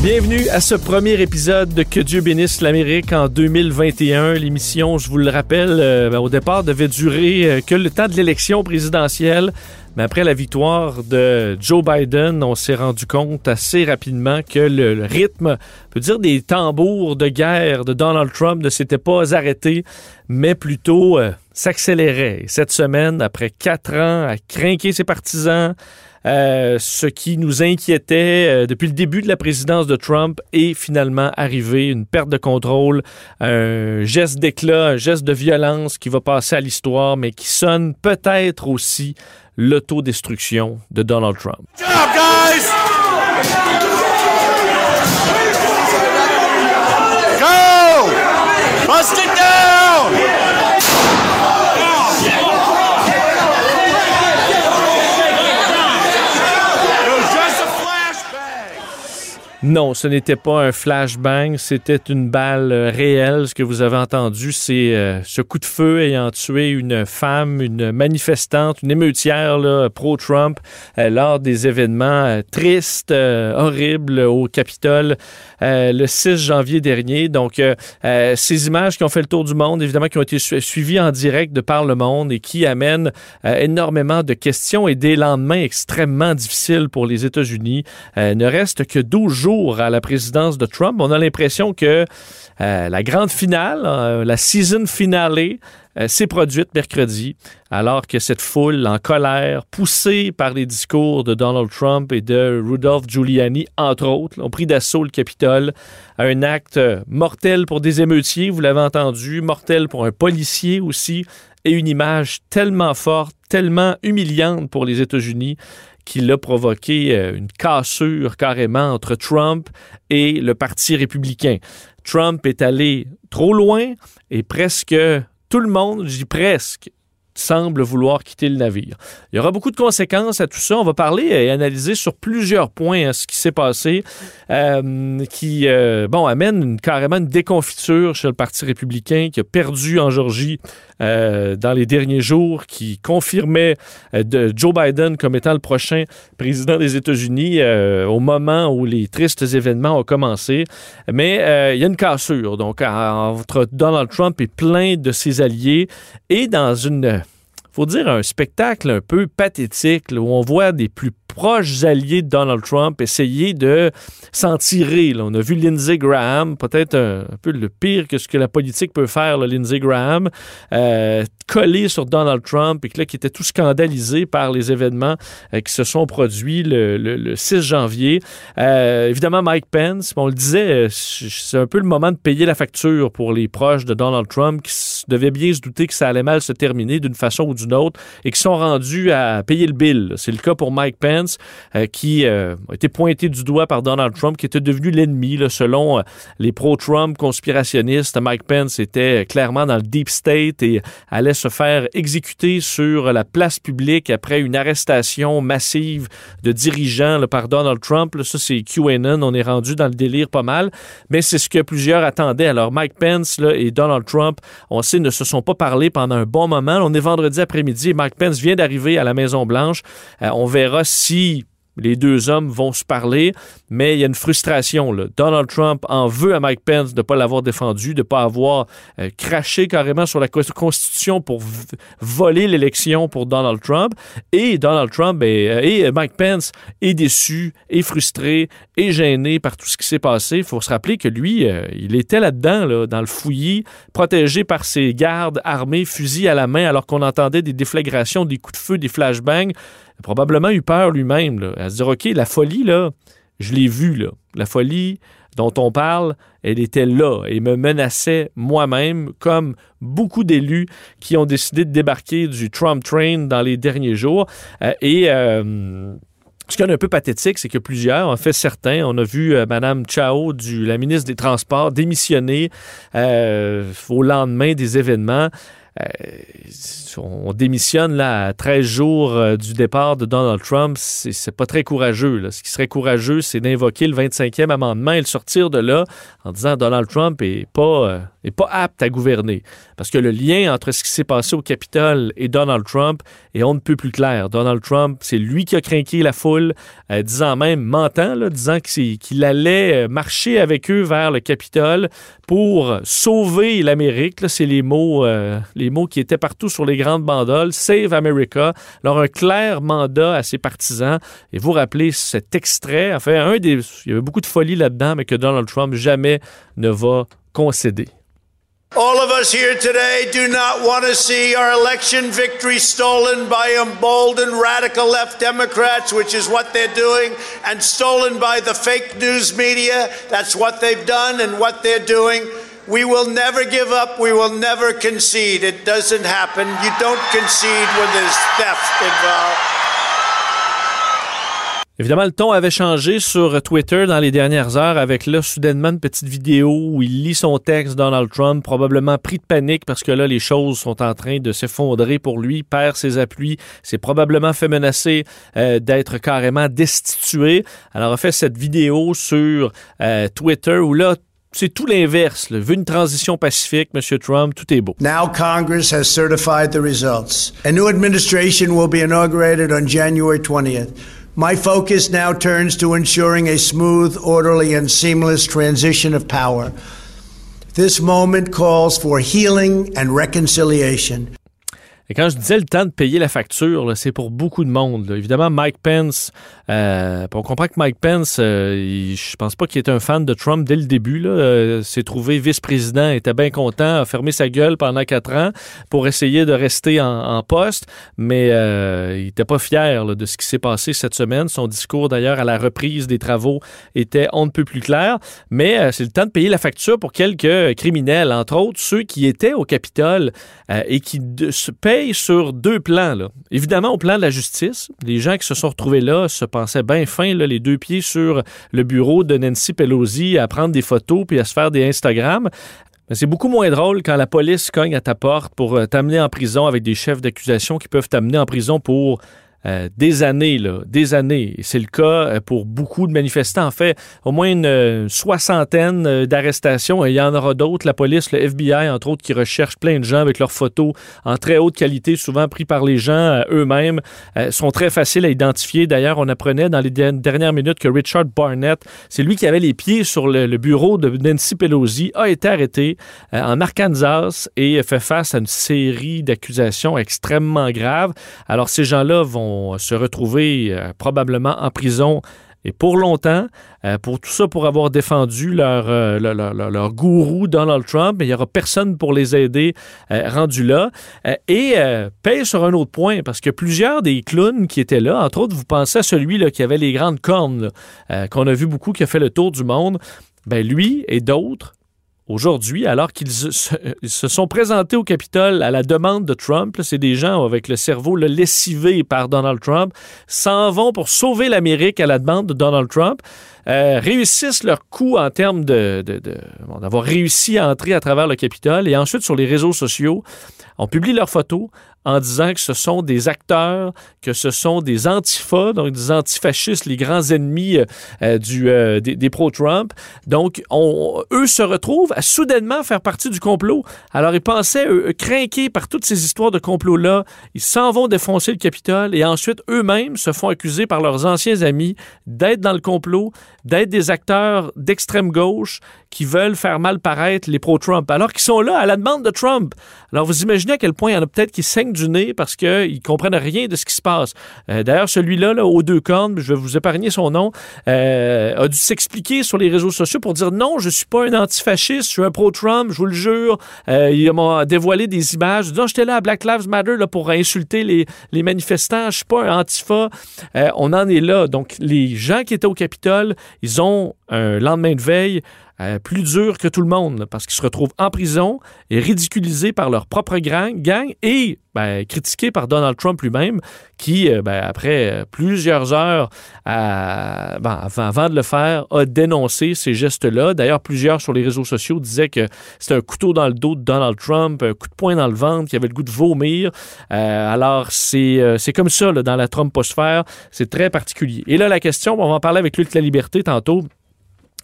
Bienvenue à ce premier épisode de Que Dieu bénisse l'Amérique en 2021. L'émission, je vous le rappelle, euh, ben, au départ devait durer euh, que le temps de l'élection présidentielle. Mais après la victoire de Joe Biden, on s'est rendu compte assez rapidement que le, rythme, peut dire des tambours de guerre de Donald Trump ne s'était pas arrêté, mais plutôt euh, s'accélérait. Et Cette semaine, après quatre ans à craquer ses partisans, euh, ce qui nous inquiétait euh, depuis le début de la présidence de Trump est finalement arrivé, une perte de contrôle, un geste d'éclat, un geste de violence qui va passer à l'histoire, mais qui sonne peut-être aussi l'autodestruction de Donald Trump. Non, ce n'était pas un flashbang, c'était une balle euh, réelle. Ce que vous avez entendu, c'est euh, ce coup de feu ayant tué une femme, une manifestante, une émeutière pro-Trump euh, lors des événements tristes, horribles au Capitole le 6 janvier dernier. Donc, ces images qui ont fait le tour du monde, évidemment, qui ont été su- suivies en direct de par le monde et qui amènent énormément de questions et des lendemains extrêmement difficiles pour les États-Unis. Ne reste que 12 jours à la présidence de Trump. On a l'impression que euh, la grande finale, euh, la season finale, euh, s'est produite mercredi, alors que cette foule en colère, poussée par les discours de Donald Trump et de Rudolph Giuliani, entre autres, ont pris d'assaut le Capitole. Un acte mortel pour des émeutiers, vous l'avez entendu, mortel pour un policier aussi, une image tellement forte, tellement humiliante pour les États-Unis qu'il a provoqué euh, une cassure carrément entre Trump et le Parti républicain. Trump est allé trop loin et presque tout le monde, je dis presque, semble vouloir quitter le navire. Il y aura beaucoup de conséquences à tout ça. On va parler et analyser sur plusieurs points hein, ce qui s'est passé, euh, qui euh, bon amène une, carrément une déconfiture chez le Parti républicain qui a perdu en Georgie euh, dans les derniers jours, qui confirmait de Joe Biden comme étant le prochain président des États-Unis au moment où les tristes événements ont commencé. Mais il y a une cassure donc en- entre Donald Trump et plein de ses alliés et dans une faut dire un spectacle un peu pathétique où on voit des plus proches alliés de Donald Trump essayer de s'en tirer. On a vu Lindsey Graham, peut-être un, peu le pire que ce que la politique peut faire, Lindsey Graham, euh, collé sur Donald Trump et que là, qui était tout scandalisé par les événements euh, qui se sont produits le, le- le 6 janvier. Euh, évidemment, Mike Pence, on le disait, euh, c'est un peu le moment de payer la facture pour les proches de Donald Trump qui devaient bien se douter que ça allait mal se terminer d'une façon ou d'une autre et qui sont rendus à payer le bill. C'est le cas pour Mike Pence euh, qui euh, a été pointé du doigt par Donald Trump qui était devenu l'ennemi selon euh, les pro-Trump conspirationnistes. Mike Pence était clairement dans le deep state et allait se faire exécuter sur la place publique après une arrestation massive de dirigeants par Donald Trump. Ça, c'est QAnon. On est rendu dans le délire pas mal. Mais c'est ce que plusieurs attendaient. Alors, Mike Pence et Donald Trump, on sait, ne se sont pas parlé pendant un bon moment. On est vendredi après-midi Mike Pence vient d'arriver à la Maison-Blanche. On verra si les deux hommes vont se parler, mais il y a une frustration. Là. Donald Trump en veut à Mike Pence de ne pas l'avoir défendu, de ne pas avoir euh, craché carrément sur la Constitution pour voler l'élection pour Donald Trump. Et Donald Trump et, euh, et Mike Pence est déçu, est frustré, est gêné par tout ce qui s'est passé. Il faut se rappeler que lui, euh, il était là-dedans, là, dans le fouillis, protégé par ses gardes armés, fusil à la main, alors qu'on entendait des déflagrations, des coups de feu, des flashbangs a probablement eu peur lui-même, à se dire, OK, la folie, là, je l'ai vue, là. La folie dont on parle, elle était là et me menaçait moi-même, comme beaucoup d'élus qui ont décidé de débarquer du Trump Train dans les derniers jours. Euh, et euh, ce qui est un peu pathétique, c'est que plusieurs, en fait certains, on a vu euh, Mme Chao, la ministre des Transports, démissionner au lendemain des événements. Euh, on démissionne là à 13 jours euh, du départ de Donald Trump, c'est pas très courageux. Ce qui serait courageux, c'est d'invoquer le 25e amendement et le sortir de là en disant Donald Trump est pas, euh, est pas apte à gouverner. Parce que le lien entre ce qui s'est passé au Capitole et Donald Trump est on ne peut plus clair. Donald Trump, c'est lui qui a craqué la foule, disant même, mentant, disant qu'il allait marcher avec eux vers le Capitole pour sauver l'Amérique. C'est les mots, mots qui étaient partout sur les grandes bandoles, Save America. Alors, un clair mandat à ses partisans. Et vous rappelez cet extrait, enfin, un des. Il y avait beaucoup de folie là-dedans, mais que Donald Trump jamais ne va concéder. All of us here today do not want to see our election victory stolen by emboldened radical left Democrats, which is what they're doing, and stolen by the fake news media. That's what they've done and what they're doing. We will never give up. We will never concede. It doesn't happen. You don't concede when there's theft involved. Évidemment, le ton avait changé sur Twitter dans les dernières heures avec là, soudainement, une petite vidéo où il lit son texte, Donald Trump, probablement pris de panique parce que là, les choses sont en train de s'effondrer pour lui, perd ses appuis, s'est probablement fait menacer euh, d'être carrément destitué. Alors, a fait cette vidéo sur euh, Twitter où là, c'est tout l'inverse. Une transition pacifique, M. Trump, tout est beau. Now Congress has certified the results. A new administration will be inaugurated on January 20th. My focus now turns to ensuring a smooth, orderly, and seamless transition of power. This moment calls for healing and reconciliation. Et quand je disais le temps de payer la facture, c'est pour beaucoup de monde. Évidemment, Mike Pence, euh, on comprend que Mike Pence, euh, je pense pas qu'il est un fan de Trump dès le début. Euh, s'est trouvé vice-président, était bien content, a fermé sa gueule pendant quatre ans pour essayer de rester en, poste, mais il n'était pas fier de ce qui s'est passé cette semaine. Son discours, d'ailleurs, à la reprise des travaux était on ne peut plus clair. Mais c'est le temps de payer la facture pour quelques criminels, entre autres ceux qui étaient au Capitole et qui se sur deux plans. Évidemment, au plan de la justice, les gens qui se sont retrouvés là se pensaient bien fin, là, les deux pieds sur le bureau de Nancy Pelosi à prendre des photos puis à se faire des Instagram. Mais c'est beaucoup moins drôle quand la police cogne à ta porte pour euh, t'amener en prison avec des chefs d'accusation qui peuvent t'amener en prison pour euh, des années, là, des années. C'est le cas euh, pour beaucoup de manifestants. En fait, au moins une euh, soixantaine d'arrestations. Il y en aura d'autres. La police, le FBI, entre autres, qui recherche plein de gens avec leurs photos en très haute qualité, souvent pris par les gens eux-mêmes, sont très faciles à identifier. D'ailleurs, on apprenait dans les dernières minutes que Richard Barnett, c'est lui qui avait les pieds sur le, le bureau de Nancy Pelosi, a été arrêté en Arkansas et fait face à une série d'accusations extrêmement graves. Alors, ces gens-là vont se retrouver euh, probablement en prison et pour longtemps, euh, pour tout ça, pour avoir défendu euh, leur, leur, gourou Donald Trump, il n'y aura personne pour les aider rendu là. et paye sur un autre point, parce que plusieurs des clowns qui étaient là, entre autres, vous pensez à celui là, qui avait les grandes cornes, qu'on a vu beaucoup, qui a fait le tour du monde, ben lui et d'autres aujourd'hui, alors qu'ils se, sont présentés au Capitole à la demande de Trump, c'est des gens avec le cerveau le lessivé par Donald Trump, s'en vont pour sauver l'Amérique à la demande de Donald Trump, euh, réussissent leur coup en termes de, d'avoir réussi à entrer à travers le Capitole et ensuite sur les réseaux sociaux on publie leurs photos en disant que ce sont des acteurs, que ce sont des antifas, donc des antifascistes, les grands ennemis euh, euh, du, euh, des, pro-Trump. Donc, on, eux se retrouvent à soudainement faire partie du complot. Alors, ils pensaient, eux, craqués par toutes ces histoires de complot-là, ils s'en vont défoncer le Capitole et ensuite, eux-mêmes se font accuser par leurs anciens amis d'être dans le complot, d'être des acteurs d'extrême gauche qui veulent faire mal paraître les pro-Trump, alors qu'ils sont là à la demande de Trump. Alors, vous imaginez à quel point il y en a peut-être qui saignent du nez parce qu'ils comprennent rien de ce qui se passe. Euh, D'ailleurs, celui-là, là, aux deux cornes, je vais vous épargner son nom, euh, a dû s'expliquer sur les réseaux sociaux pour dire non, je suis pas un antifasciste, je suis un pro-Trump, je vous le jure. Euh, il m'a dévoilé des images. Non, j'étais là à Black Lives Matter là, pour insulter les, les manifestants. Je suis pas un antifa. Euh, on en est là. Donc, les gens qui étaient au Capitole, ils ont un lendemain de veille euh, plus dur que tout le monde parce qu'ils se retrouvent en prison et ridiculisés par leur propre gang, et ben, critiqués par Donald Trump lui-même qui, euh, ben, après euh, plusieurs heures à- ben, avant, avant de le faire, a dénoncé ces gestes-là. D'ailleurs, plusieurs sur les réseaux sociaux disaient que c'était un couteau dans le dos de Donald Trump, un coup de poing dans le ventre, qui avait le goût de vomir. Euh, alors, c'est euh, c'est comme ça là, dans la Trumposphère. C'est très particulier. Et là, la question, on va en parler avec Luc La Liberté tantôt.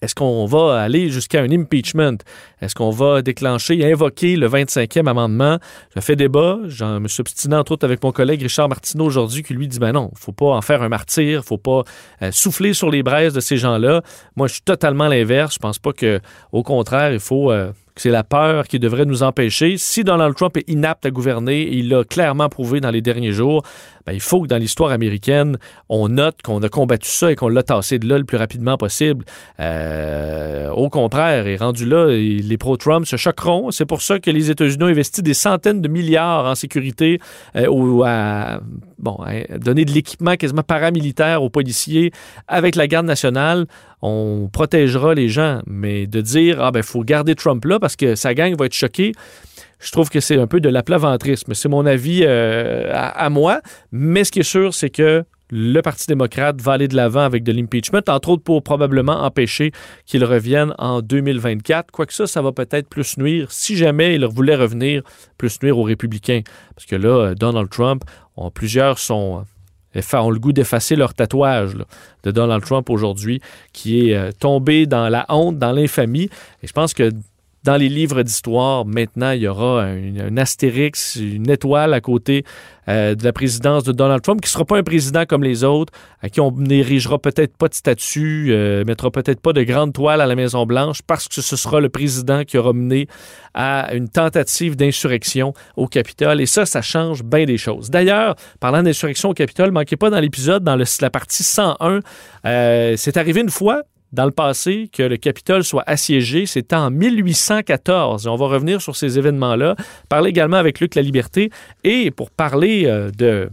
Est-ce qu'on va aller jusqu'à un impeachment? Est-ce qu'on va déclencher invoquer le 25e amendement? Ça fait débat. J'en me obstiné entre autres avec mon collègue Richard Martineau aujourd'hui qui lui dit ben non, faut pas en faire un martyr, faut pas euh, souffler sur les braises de ces gens-là. Moi, je suis totalement l'inverse. Je pense pas que, au contraire, il faut euh, c'est la peur qui devrait nous empêcher. Si Donald Trump est inapte à gouverner, et il l'a clairement prouvé dans les derniers jours, ben, il faut que dans l'histoire américaine, on note qu'on a combattu ça et qu'on l'a tassé de là le plus rapidement possible. Euh, au contraire, et rendu là, les pro-Trump se choqueront. C'est pour ça que les États-Unis ont investi des centaines de milliards en sécurité euh, à donner de l'équipement quasiment paramilitaire aux policiers avec la garde nationale. On protégera les gens, mais de dire ah ben faut garder Trump là parce que sa gang va être choquée. Je trouve que c'est un peu de l'aplaventrisme. C'est mon avis euh, à, moi. Mais ce qui est sûr, c'est que le Parti démocrate va aller de l'avant avec de l'impeachment, entre autres pour probablement empêcher qu'il revienne en 2024. Quoique ça, ça va peut-être plus nuire, si jamais il voulait revenir, plus nuire aux républicains. Parce que là, euh, Donald Trump, on- plusieurs sont effa- ont le goût d'effacer leur tatouage de Donald Trump aujourd'hui, qui est euh, tombé dans la honte, dans l'infamie. Et je pense que dans les livres d'histoire, maintenant, il y aura un, astérix, une étoile à côté euh, de la présidence de Donald Trump, qui ne sera pas un président comme les autres, à qui on n'érigera peut-être pas de statue, euh, mettra peut-être pas de grande toile à la Maison-Blanche, parce que ce sera le président qui aura mené à une tentative d'insurrection au Capitole. Et ça, ça change bien des choses. D'ailleurs, parlant d'insurrection au Capitole, manquez pas dans l'épisode, dans la partie 101, euh, c'est arrivé une fois dans le passé que le Capitole soit assiégé. C'était en 1814. Et on va revenir sur ces événements-là. Parler également avec Luc La Liberté. Et pour parler euh, de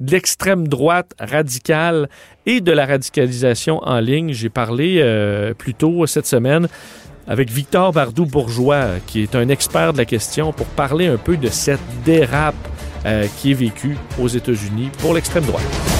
l'extrême droite radicale et de la radicalisation en ligne, j'ai parlé euh, plus tôt cette semaine avec Victor Bardou-Bourgeois, qui est un expert de la question, pour parler un peu de cette dérape euh, qui est vécue aux États-Unis pour l'extrême droite.